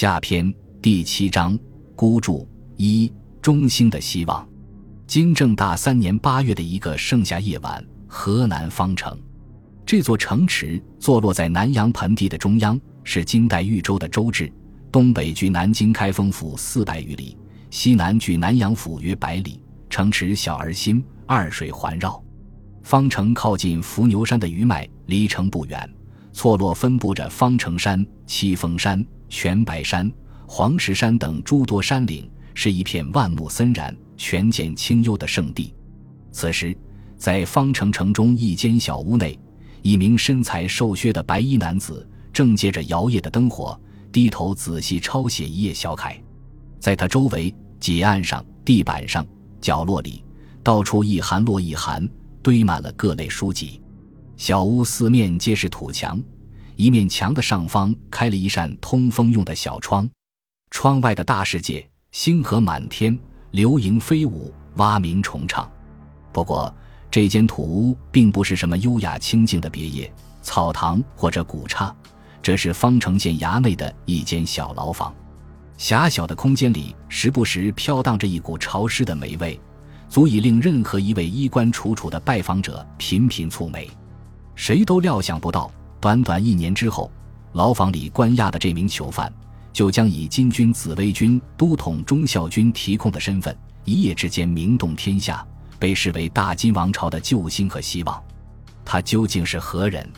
下篇第七章孤注一中兴的希望。金正大三年八月的一个盛夏夜晚，河南方城这座城池坐落在南阳盆地的中央，是金代豫州的州治，东北距南京开封府四百余里，西南距南阳府约百里。城池小而新，二水环绕。方城靠近伏牛山的余脉，离城不远。错落分布着方城山、七峰山、全白山、黄石山等诸多山岭，是一片万木森然、泉涧清幽的圣地。此时，在方城城中一间小屋内，一名身材瘦削的白衣男子正借着摇曳的灯火，低头仔细抄写一页小楷。在他周围，几案上、地板上、角落里，到处一寒落一寒，堆满了各类书籍。小屋四面皆是土墙，一面墙的上方开了一扇通风用的小窗，窗外的大世界，星河满天，流萤飞舞，蛙鸣虫唱。不过，这间土屋并不是什么优雅清静的别业、草堂或者古刹，这是方城县衙内的一间小牢房。狭小的空间里，时不时飘荡着一股潮湿的霉味，足以令任何一位衣冠楚楚的拜访者频频蹙眉。谁都料想不到，短短一年之后，牢房里关押的这名囚犯，就将以金军紫薇军都统忠孝军提控的身份，一夜之间名动天下，被视为大金王朝的救星和希望。他究竟是何人？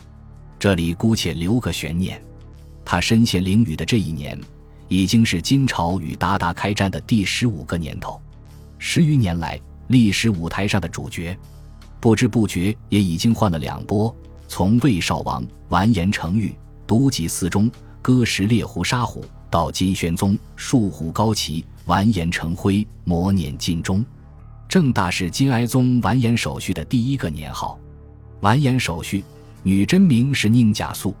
这里姑且留个悬念。他身陷囹圄的这一年，已经是金朝与鞑靼开战的第十五个年头，十余年来历史舞台上的主角，不知不觉也已经换了两波。从魏少王完颜成玉独戟四中割食猎狐杀虎，到金宣宗树虎高旗完颜成辉磨碾尽忠，郑大是金哀宗完颜守绪的第一个年号。完颜守绪，女真名是宁贾素，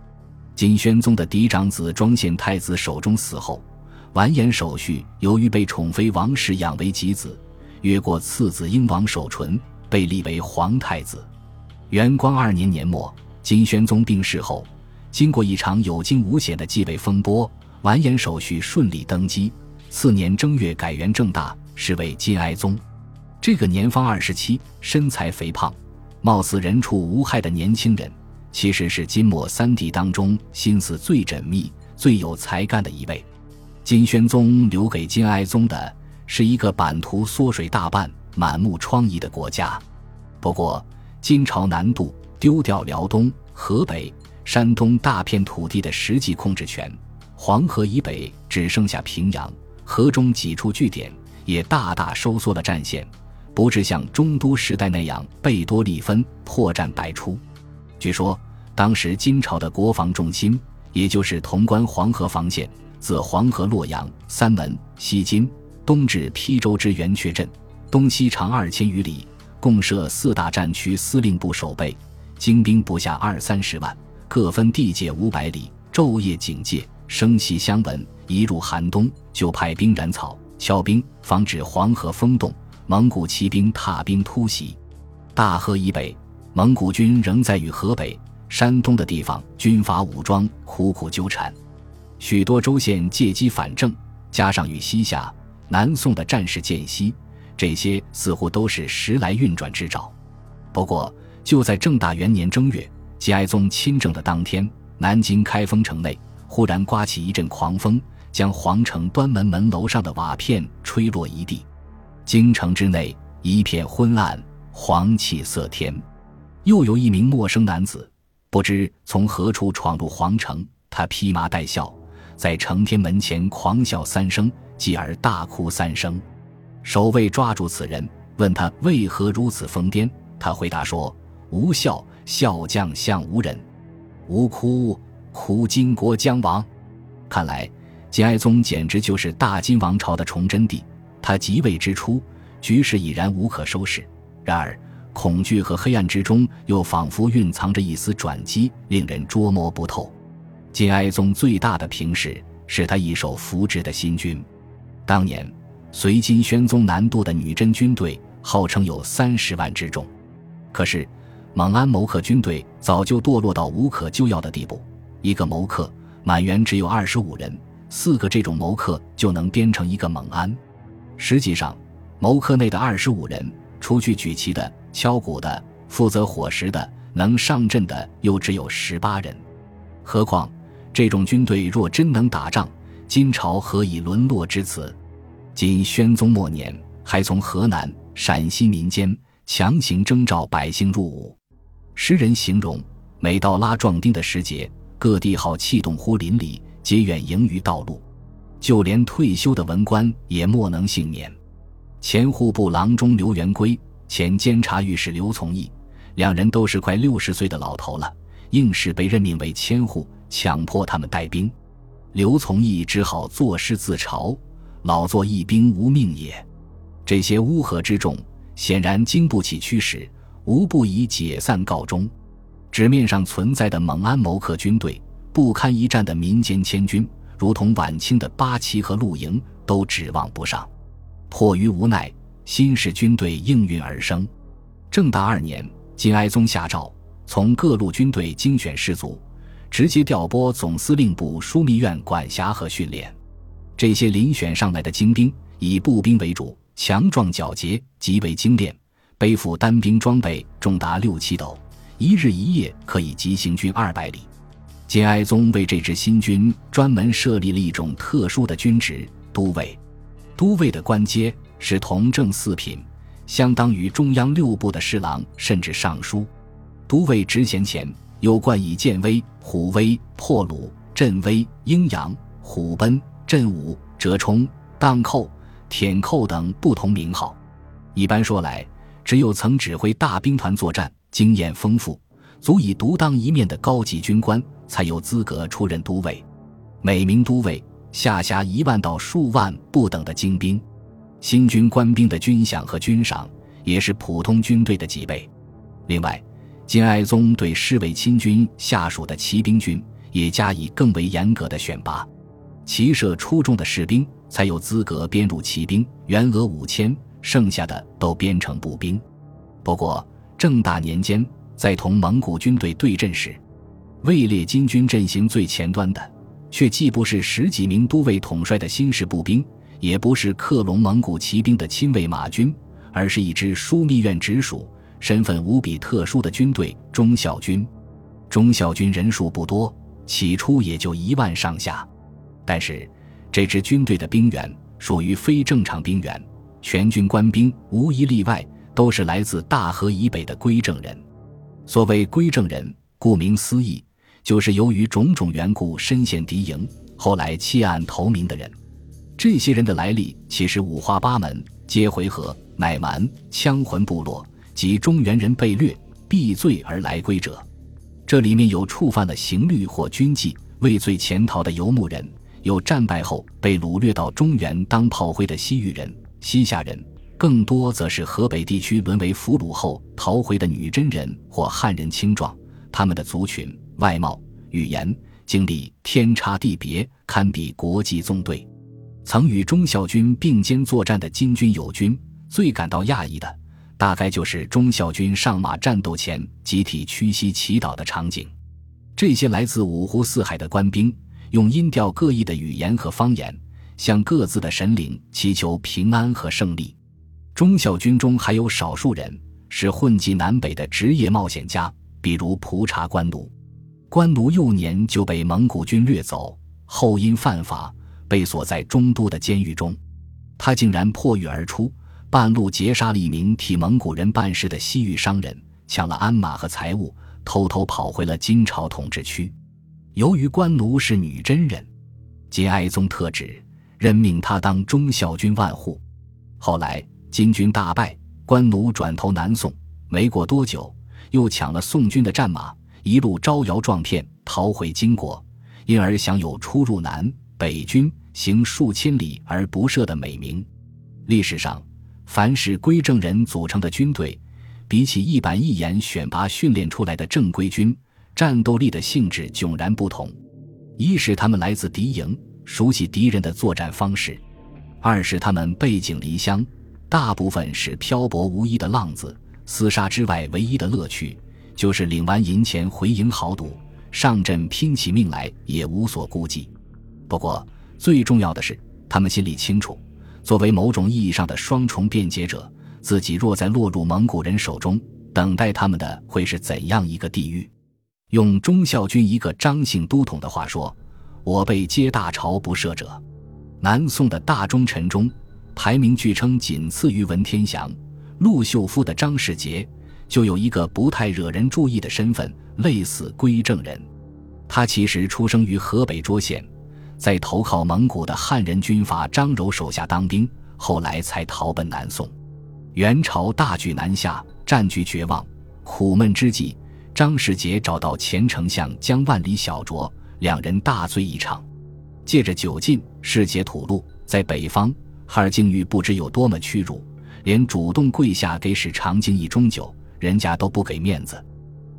金宣宗的嫡长子庄献太子手中死后，完颜守绪由于被宠妃王氏养为己子，越过次子英王守纯，被立为皇太子。元光二年年末，金宣宗病逝后，经过一场有惊无险的继位风波，完颜守绪顺利登基。次年正月改元正大，是为金哀宗。这个年方二十七、身材肥胖、貌似人畜无害的年轻人，其实是金末三帝当中心思最缜密、最有才干的一位。金宣宗留给金哀宗的是一个版图缩水大半、满目疮痍的国家。不过，金朝南渡，丢掉辽东、河北、山东大片土地的实际控制权，黄河以北只剩下平阳，河中几处据点也大大收缩了战线，不致像中都时代那样贝多利分，破绽百出。据说，当时金朝的国防重心，也就是潼关黄河防线，自黄河洛阳、三门、西津，东至邳州之圆阙镇，东西长二千余里。共设四大战区司令部守备，精兵不下二三十万，各分地界五百里，昼夜警戒，声息相闻。一入寒冬，就派兵燃草、敲冰，防止黄河封冻。蒙古骑兵踏冰突袭。大河以北，蒙古军仍在与河北、山东的地方军阀武装苦苦纠缠，许多州县借机反正，加上与西夏、南宋的战事间隙。这些似乎都是时来运转之兆。不过，就在正大元年正月，金哀宗亲政的当天，南京开封城内忽然刮起一阵狂风，将皇城端门门楼上的瓦片吹落一地。京城之内一片昏暗，黄气色天。又有一名陌生男子，不知从何处闯入皇城。他披麻戴孝，在承天门前狂笑三声，继而大哭三声。守卫抓住此人，问他为何如此疯癫。他回答说：“无孝，孝将相无人；无哭，哭金国将亡。”看来金哀宗简直就是大金王朝的崇祯帝。他即位之初，局势已然无可收拾。然而，恐惧和黑暗之中，又仿佛蕴藏着一丝转机，令人捉摸不透。金哀宗最大的凭事是他一手扶植的新军。当年。随金宣宗南渡的女真军队号称有三十万之众，可是蒙安谋克军队早就堕落到无可救药的地步。一个谋克满员只有二十五人，四个这种谋克就能编成一个蒙安。实际上，谋克内的二十五人，除去举旗的、敲鼓的、负责伙食的、能上阵的，又只有十八人。何况这种军队若真能打仗，金朝何以沦落至此？今宣宗末年，还从河南、陕西民间强行征召百姓入伍。诗人形容，每到拉壮丁的时节，各地好气动乎邻里，皆远迎于道路。就连退休的文官也莫能幸免。前户部郎中刘元圭、前监察御史刘从义，两人都是快六十岁的老头了，硬是被任命为千户，强迫他们带兵。刘从义只好作诗自嘲：“老作一兵无命也。”这些乌合之众，显然经不起驱使，无不以解散告终。纸面上存在的蒙安谋克军队，不堪一战的民间千军。如同晚清的八旗和陆营都指望不上，迫于无奈，新式军队应运而生。正大二年，金哀宗下诏，从各路军队精选士卒，直接调拨总司令部枢密院管辖和训练。这些遴选上来的精兵，以步兵为主，强壮矫捷，极为精练，背负单兵装备重达六七斗，一日一夜可以急行军二百里。金哀宗为这支新军专门设立了一种特殊的军职——都尉。都尉的官阶是同正四品，相当于中央六部的侍郎甚至尚书。都尉职衔前有冠以建威、虎威、破虏、镇威、鹰扬、虎贲、镇武、折冲、荡寇、舔寇等不同名号。一般说来，只有曾指挥大兵团作战、经验丰富。足以独当一面的高级军官才有资格出任都尉，每名都尉下辖一万到数万不等的精兵。新军官兵的军饷和军赏也是普通军队的几倍。另外，金哀宗对侍卫亲军下属的骑兵军也加以更为严格的选拔，骑射出众的士兵才有资格编入骑兵，员额五千，剩下的都编成步兵。不过，正大年间。在同蒙古军队对阵时，位列金军阵型最前端的，却既不是十几名都尉统帅的新式步兵，也不是克隆蒙古骑兵的亲卫马军，而是一支枢密院直属、身份无比特殊的军队——忠孝军。忠孝军人数不多，起初也就一万上下，但是这支军队的兵员属于非正常兵员，全军官兵无一例外都是来自大河以北的归正人。所谓归正人，顾名思义，就是由于种种缘故身陷敌营，后来弃暗投明的人。这些人的来历其实五花八门，皆回纥、乃蛮、羌浑部落及中原人被掠、避罪而来归者。这里面有触犯了刑律或军纪、畏罪潜逃的游牧人，有战败后被掳掠到中原当炮灰的西域人、西夏人。更多则是河北地区沦为俘虏后逃回的女真人或汉人青壮，他们的族群、外貌、语言、经历天差地别，堪比国际纵队。曾与忠孝军并肩作战的金军友军，最感到讶异的，大概就是忠孝军上马战斗前集体屈膝祈祷的场景。这些来自五湖四海的官兵，用音调各异的语言和方言，向各自的神灵祈求平安和胜利。忠孝军中还有少数人是混迹南北的职业冒险家，比如蒲察官奴。官奴幼年就被蒙古军掠走，后因犯法被锁在中都的监狱中。他竟然破狱而出，半路劫杀了一名替蒙古人办事的西域商人，抢了鞍马和财物，偷偷跑回了金朝统治区。由于官奴是女真人，金哀宗特旨任命他当忠孝军万户。后来。金军大败，官奴转投南宋，没过多久，又抢了宋军的战马，一路招摇撞骗逃回金国，因而享有出入南北军行数千里而不涉的美名。历史上，凡是归正人组成的军队，比起一板一眼选拔训练出来的正规军，战斗力的性质迥然不同。一是他们来自敌营，熟悉敌人的作战方式；二是他们背井离乡。大部分是漂泊无依的浪子，厮杀之外唯一的乐趣就是领完银钱回营豪赌，上阵拼起命来也无所顾忌。不过，最重要的是，他们心里清楚，作为某种意义上的双重辩解者，自己若在落入蒙古人手中，等待他们的会是怎样一个地狱？用忠孝军一个张姓都统的话说：“我辈皆大朝不赦者。”南宋的大忠臣中，排名据称仅次于文天祥、陆秀夫的张世杰，就有一个不太惹人注意的身份，类似归正人。他其实出生于河北涿县，在投靠蒙古的汉人军阀张柔手下当兵，后来才逃奔南宋。元朝大举南下，战局绝望，苦闷之际。张世杰找到前丞相江万里小酌，两人大醉一场。借着酒劲，世杰吐露，在北方，哈尔境遇不知有多么屈辱，连主动跪下给史长敬一盅酒，人家都不给面子。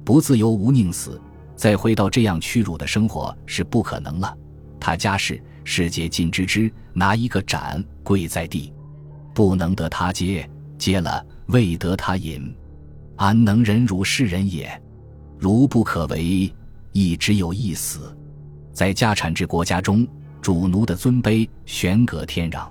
不自由无宁死，再回到这样屈辱的生活是不可能了。他家事，世杰尽知之，拿一个盏跪在地，不能得他接，接了未得他饮，安能忍辱世人也？如不可为，亦只有一死。在家产制国家中，主奴的尊卑悬隔天壤。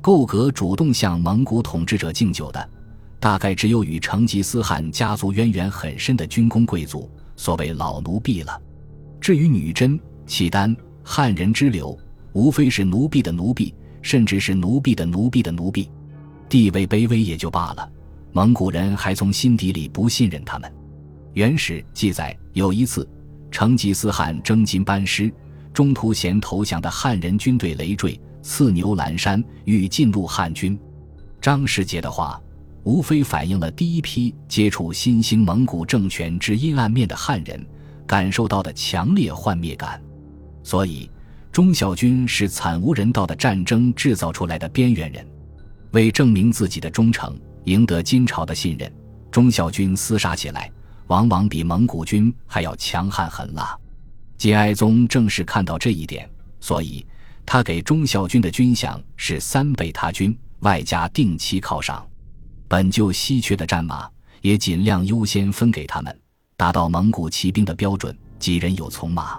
够格主动向蒙古统治者敬酒的，大概只有与成吉思汗家族渊源很深的军功贵族，所谓老奴婢了。至于女真、契丹、汉人之流，无非是奴婢的奴婢，甚至是奴婢的奴婢的奴婢，地位卑微也就罢了。蒙古人还从心底里不信任他们。原始记载有一次，成吉思汗征金班师，中途嫌投降的汉人军队累赘，刺牛栏山，欲进入汉军。张世杰的话，无非反映了第一批接触新兴蒙古政权之阴暗面的汉人感受到的强烈幻灭感。所以，忠孝军是惨无人道的战争制造出来的边缘人。为证明自己的忠诚，赢得金朝的信任，忠孝军厮杀起来。往往比蒙古军还要强悍狠辣，金哀宗正是看到这一点，所以他给忠孝军的军饷是三倍他军，外加定期犒赏。本就稀缺的战马，也尽量优先分给他们，达到蒙古骑兵的标准。几人有从马，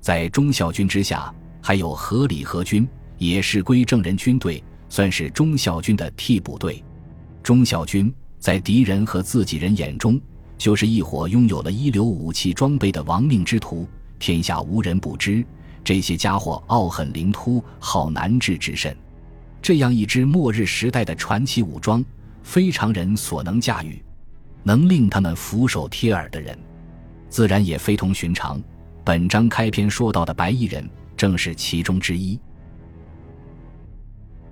在忠孝军之下，还有合理和军，也是归正人军队，算是忠孝军的替补队。忠孝军在敌人和自己人眼中。就是一伙拥有了一流武器装备的亡命之徒，天下无人不知。这些家伙傲狠凌突，好难治之甚。这样一支末日时代的传奇武装，非常人所能驾驭，能令他们俯首帖耳的人，自然也非同寻常。本章开篇说到的白衣人，正是其中之一。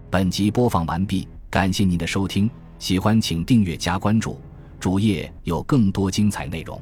本集播放完毕，感谢您的收听，喜欢请订阅加关注。主页有更多精彩内容。